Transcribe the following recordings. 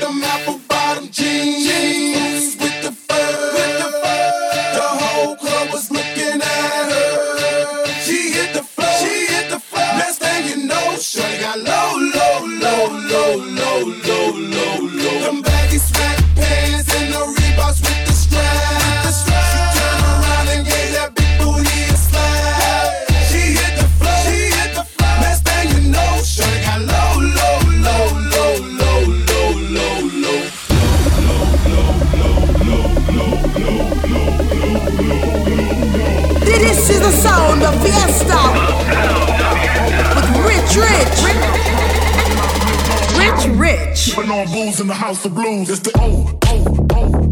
like a map on booze in the house of blues. It's the O O O.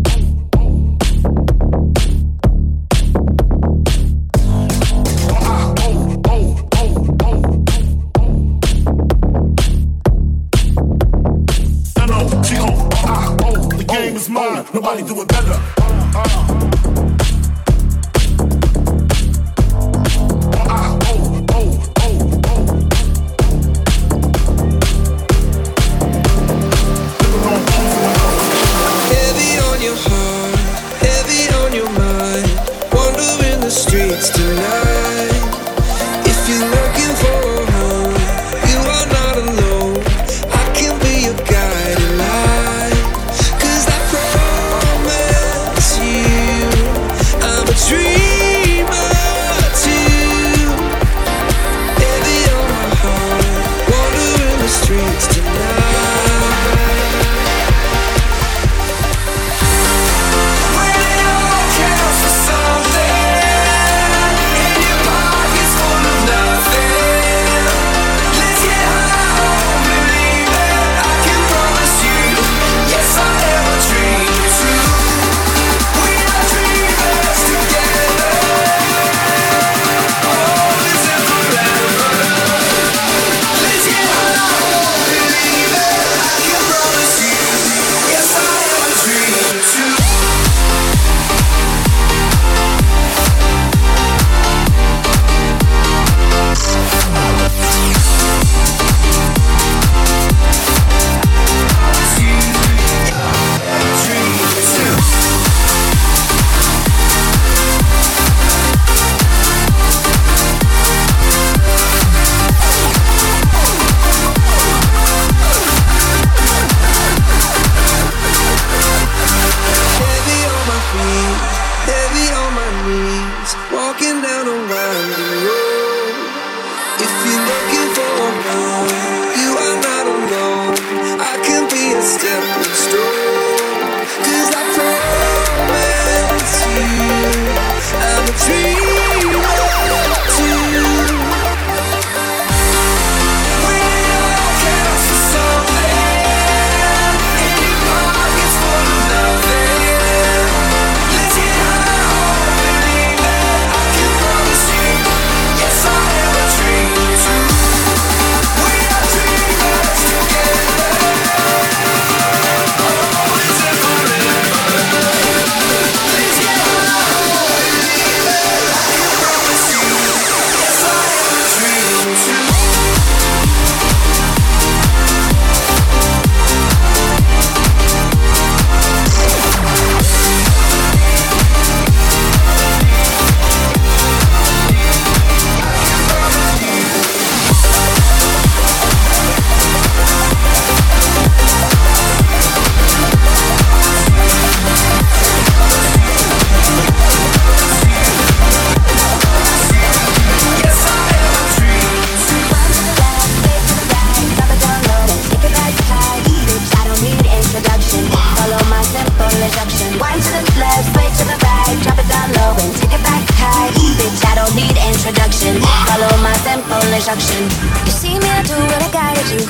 rejection. You see me, I do what I gotta do.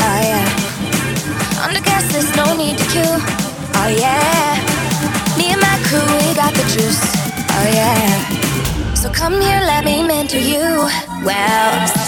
Oh yeah. Under gas, there's no need to queue. Oh yeah. Me and my crew, we got the juice. Oh yeah. So come here, let me mentor you. Well.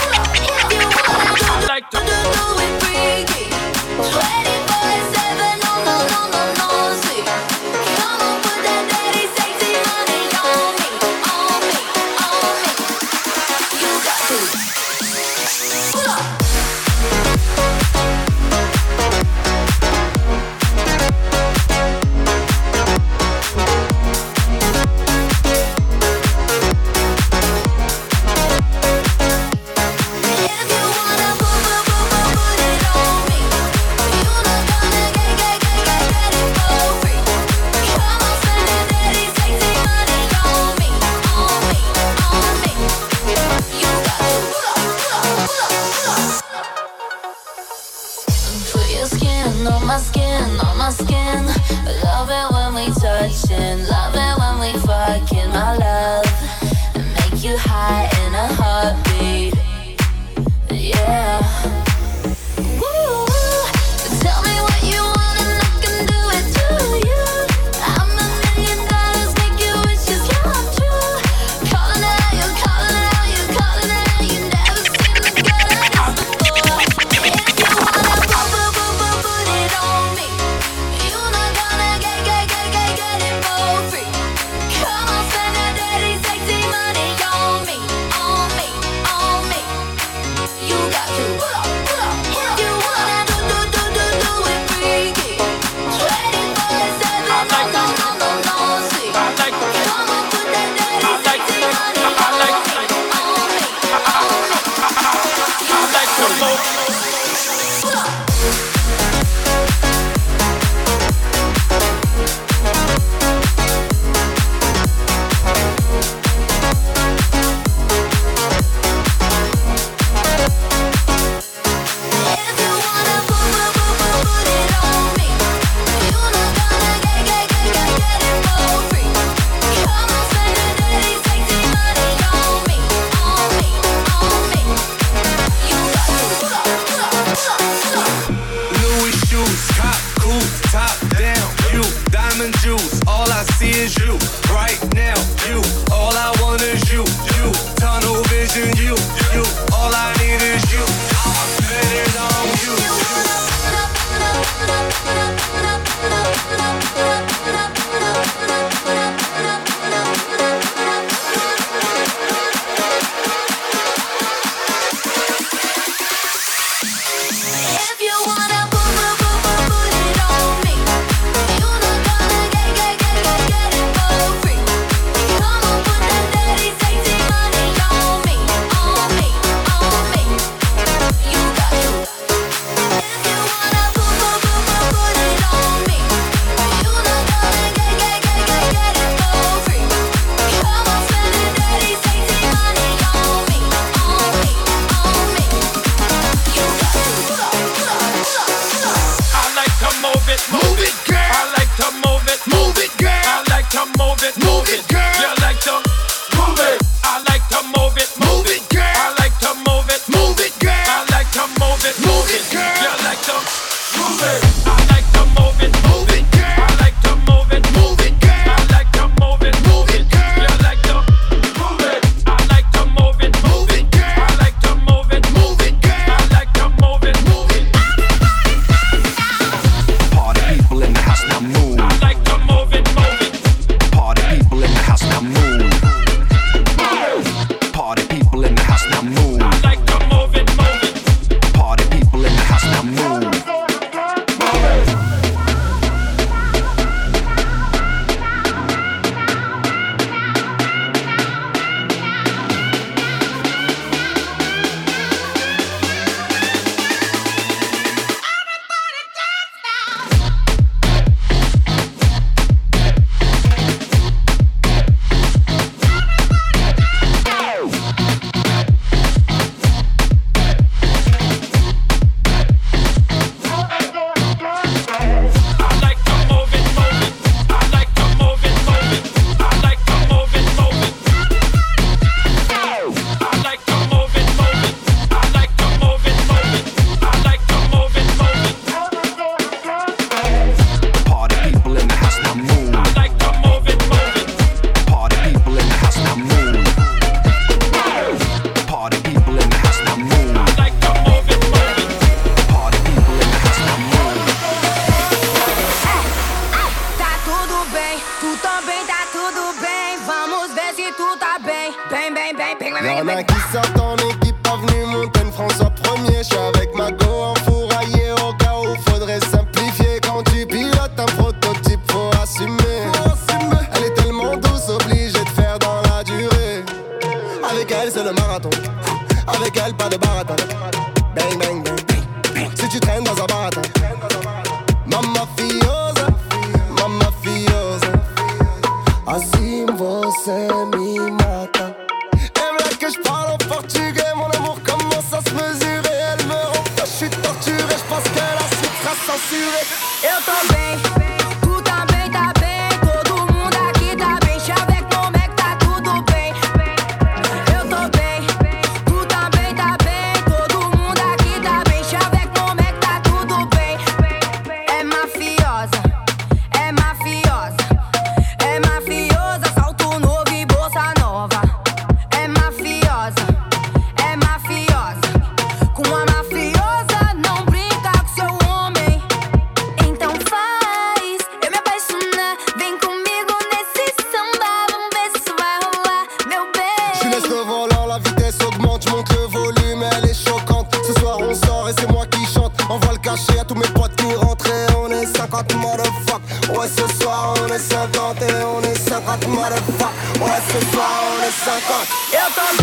ce soir on est 50 et on est 50 motherfuck. Ouais ce soir on est 50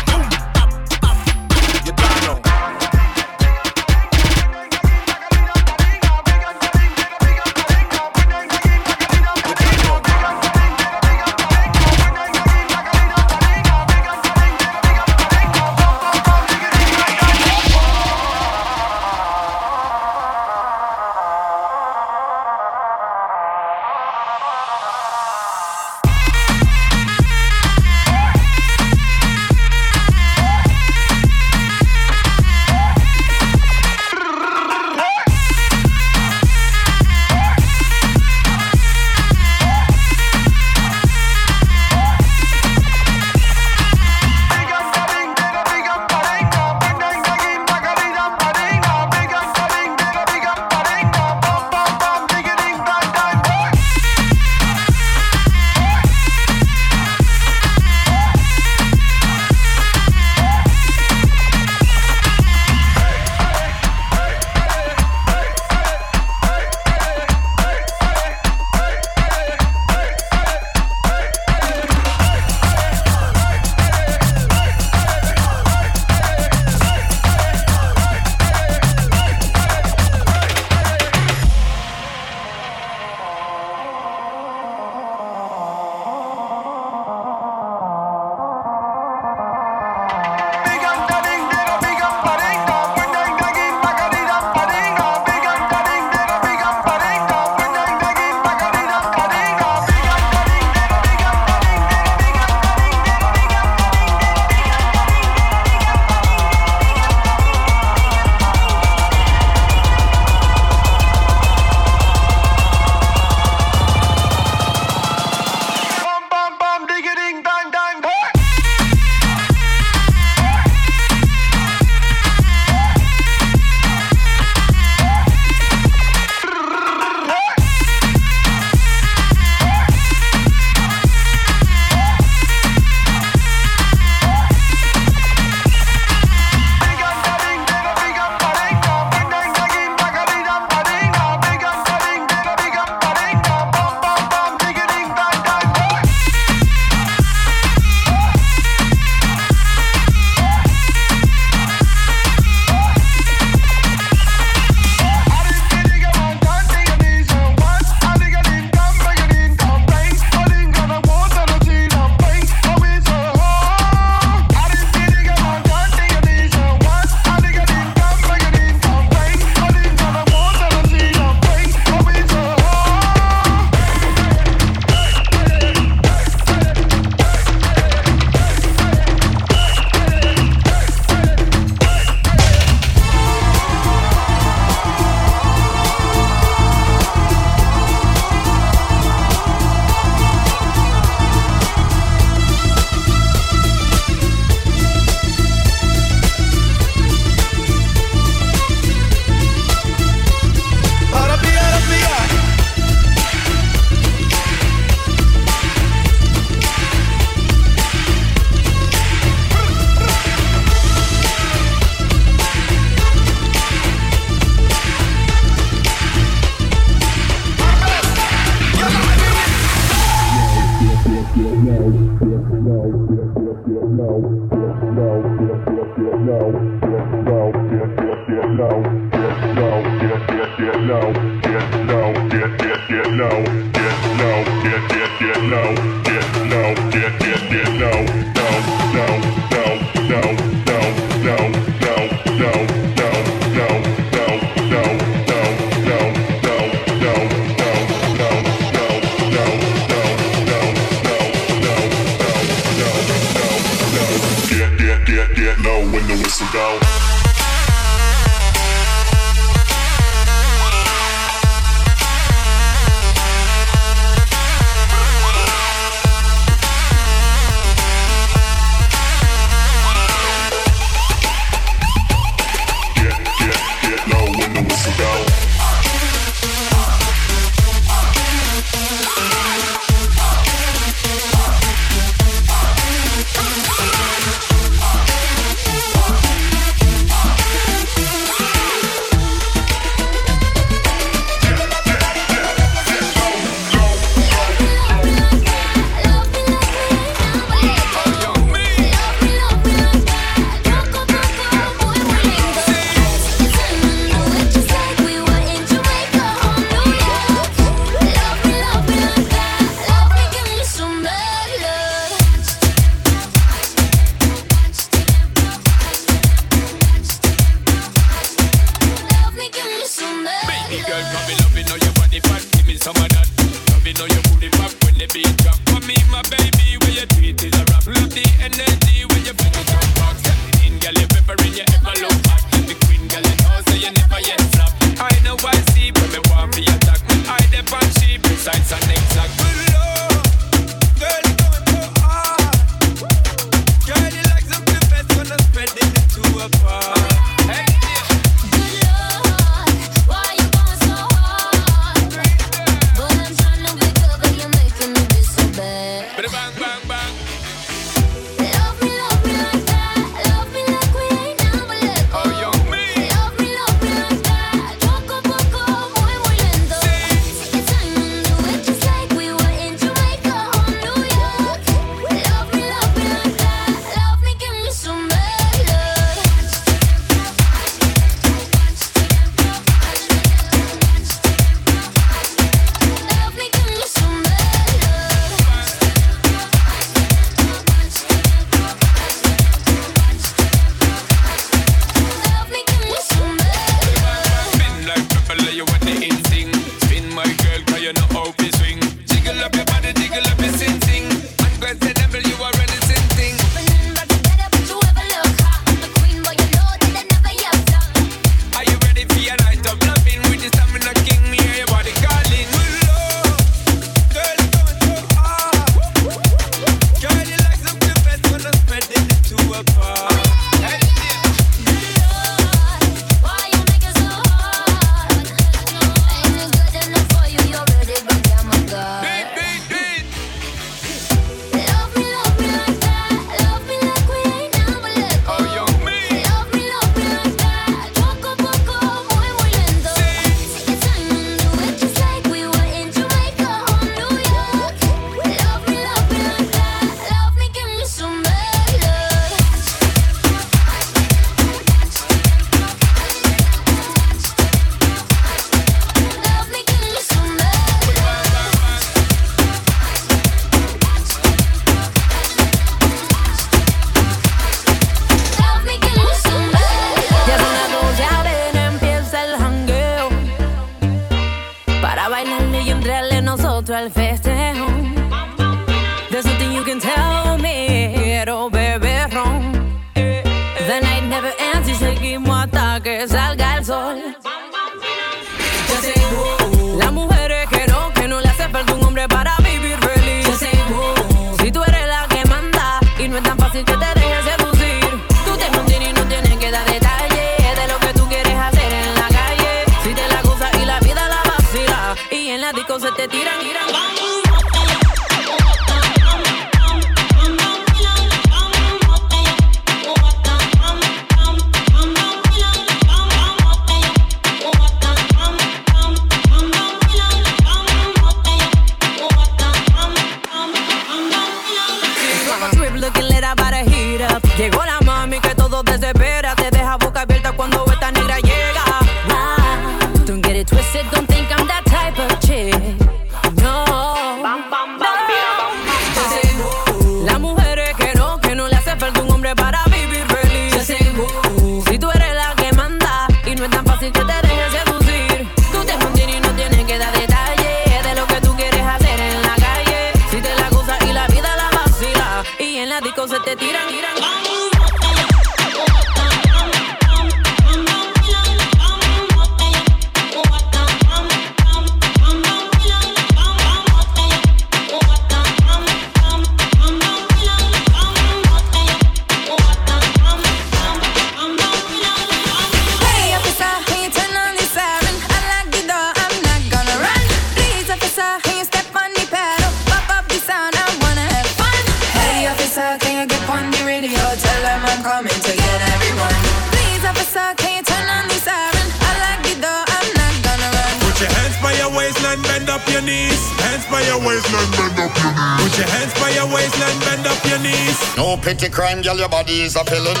body is a pillow.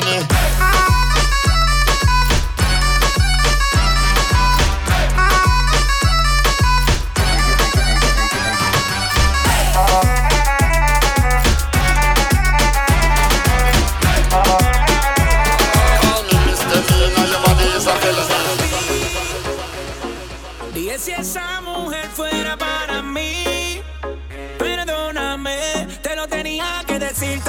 condones. Si esa mujer fuera para mí, perdóname, te lo tenía que decir.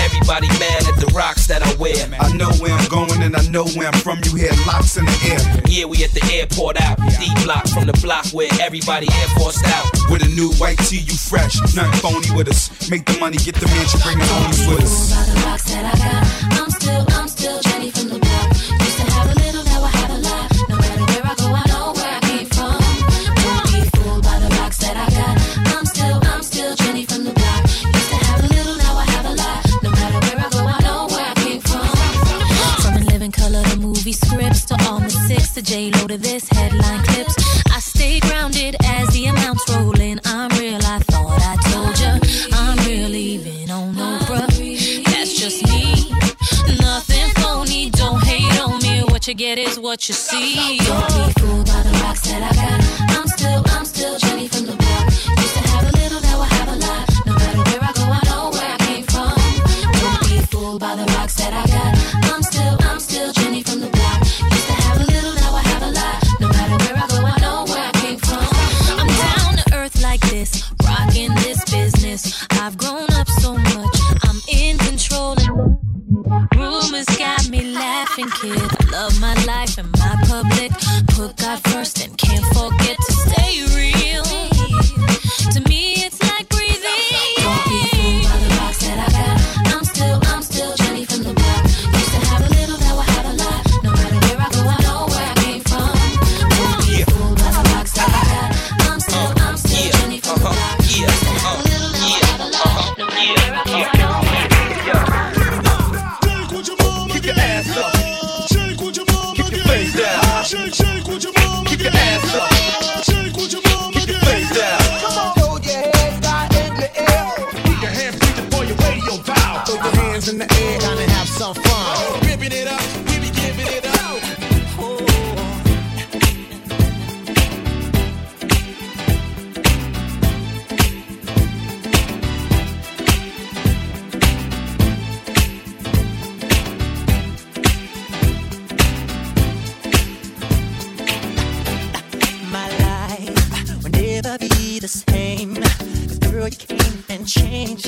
Everybody mad at the rocks that I wear. I know where I'm going and I know where I'm from. You hear locks in the air. Yeah, we at the airport out. D block from the block where everybody air forced out. With a new white tee, you fresh. Nothing phony with us. Make the money, get the mansion, bring the homies with us. The rocks that I got. I'm still, I'm what you see. change.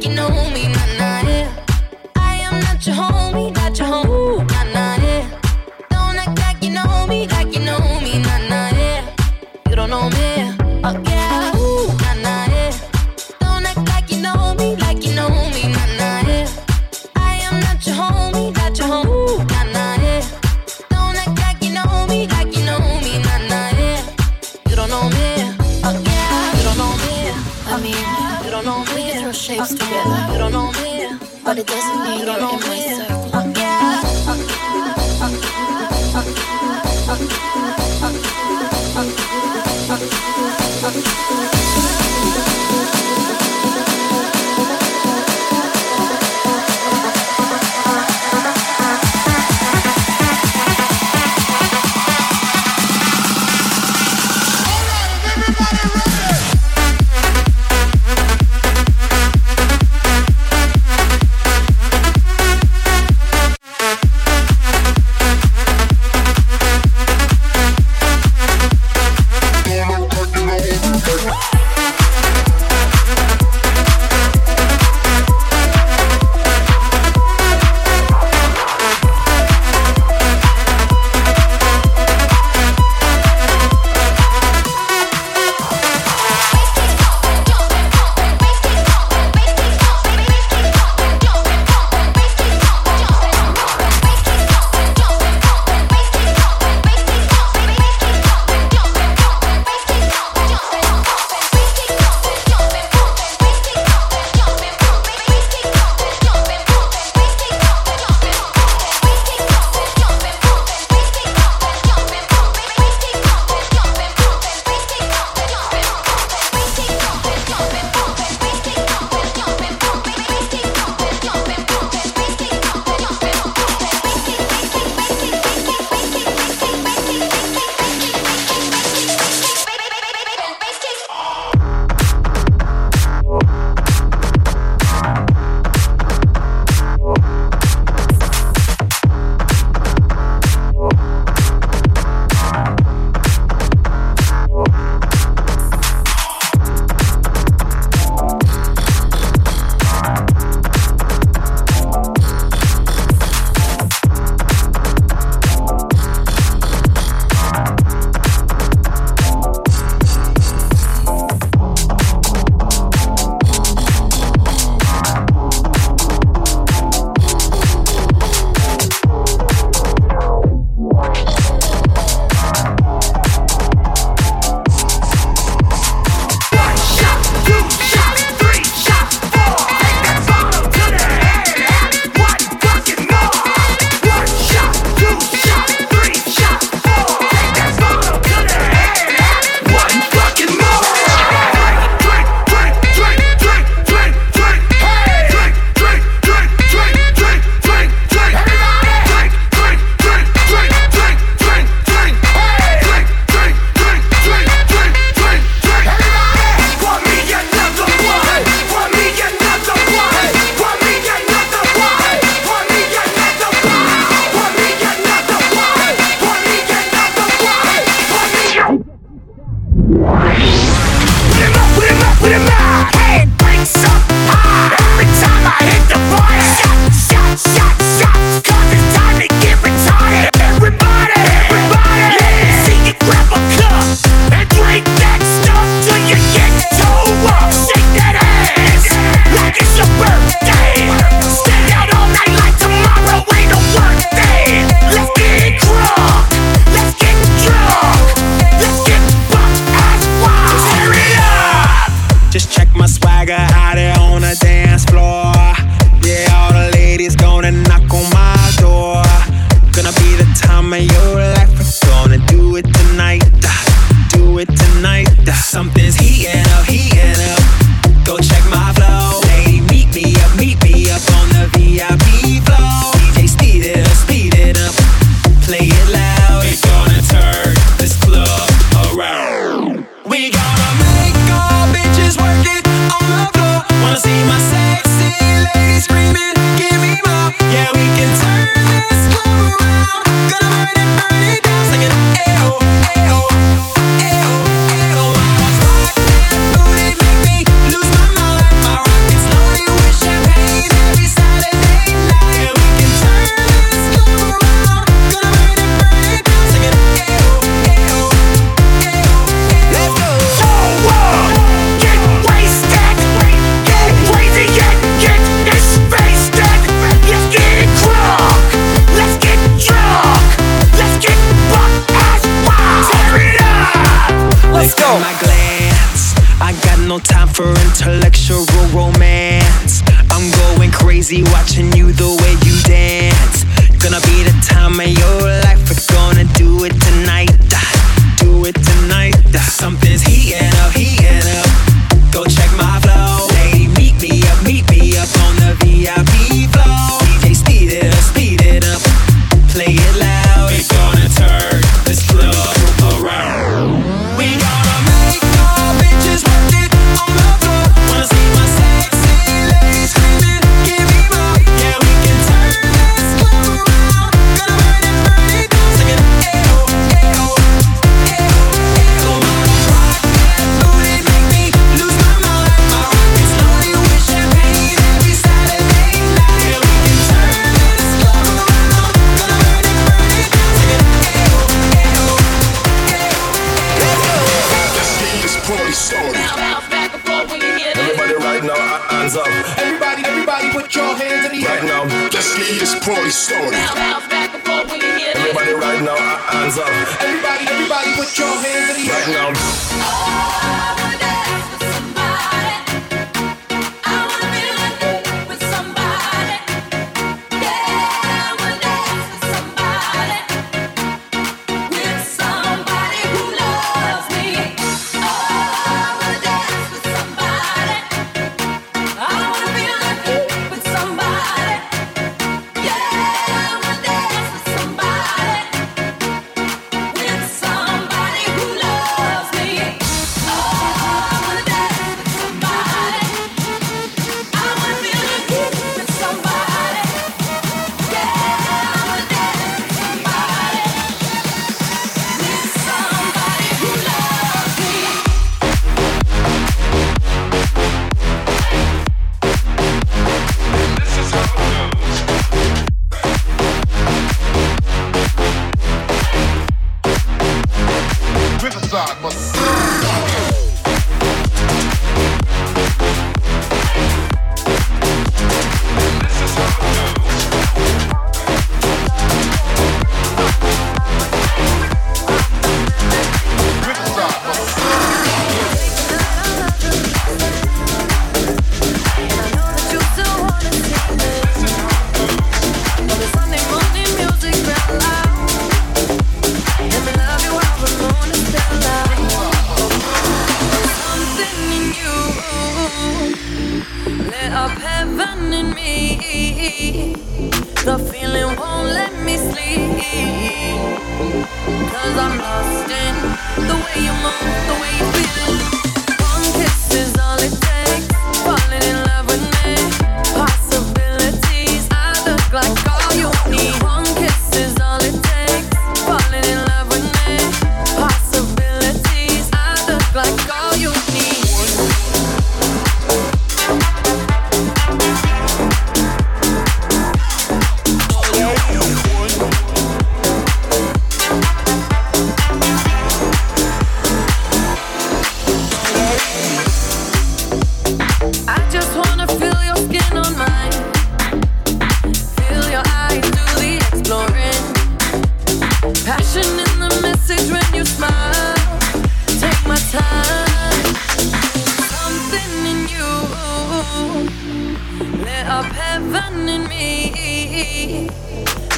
up heaven in me.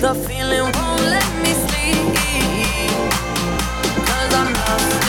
The feeling won't let me sleep. Cause I'm not.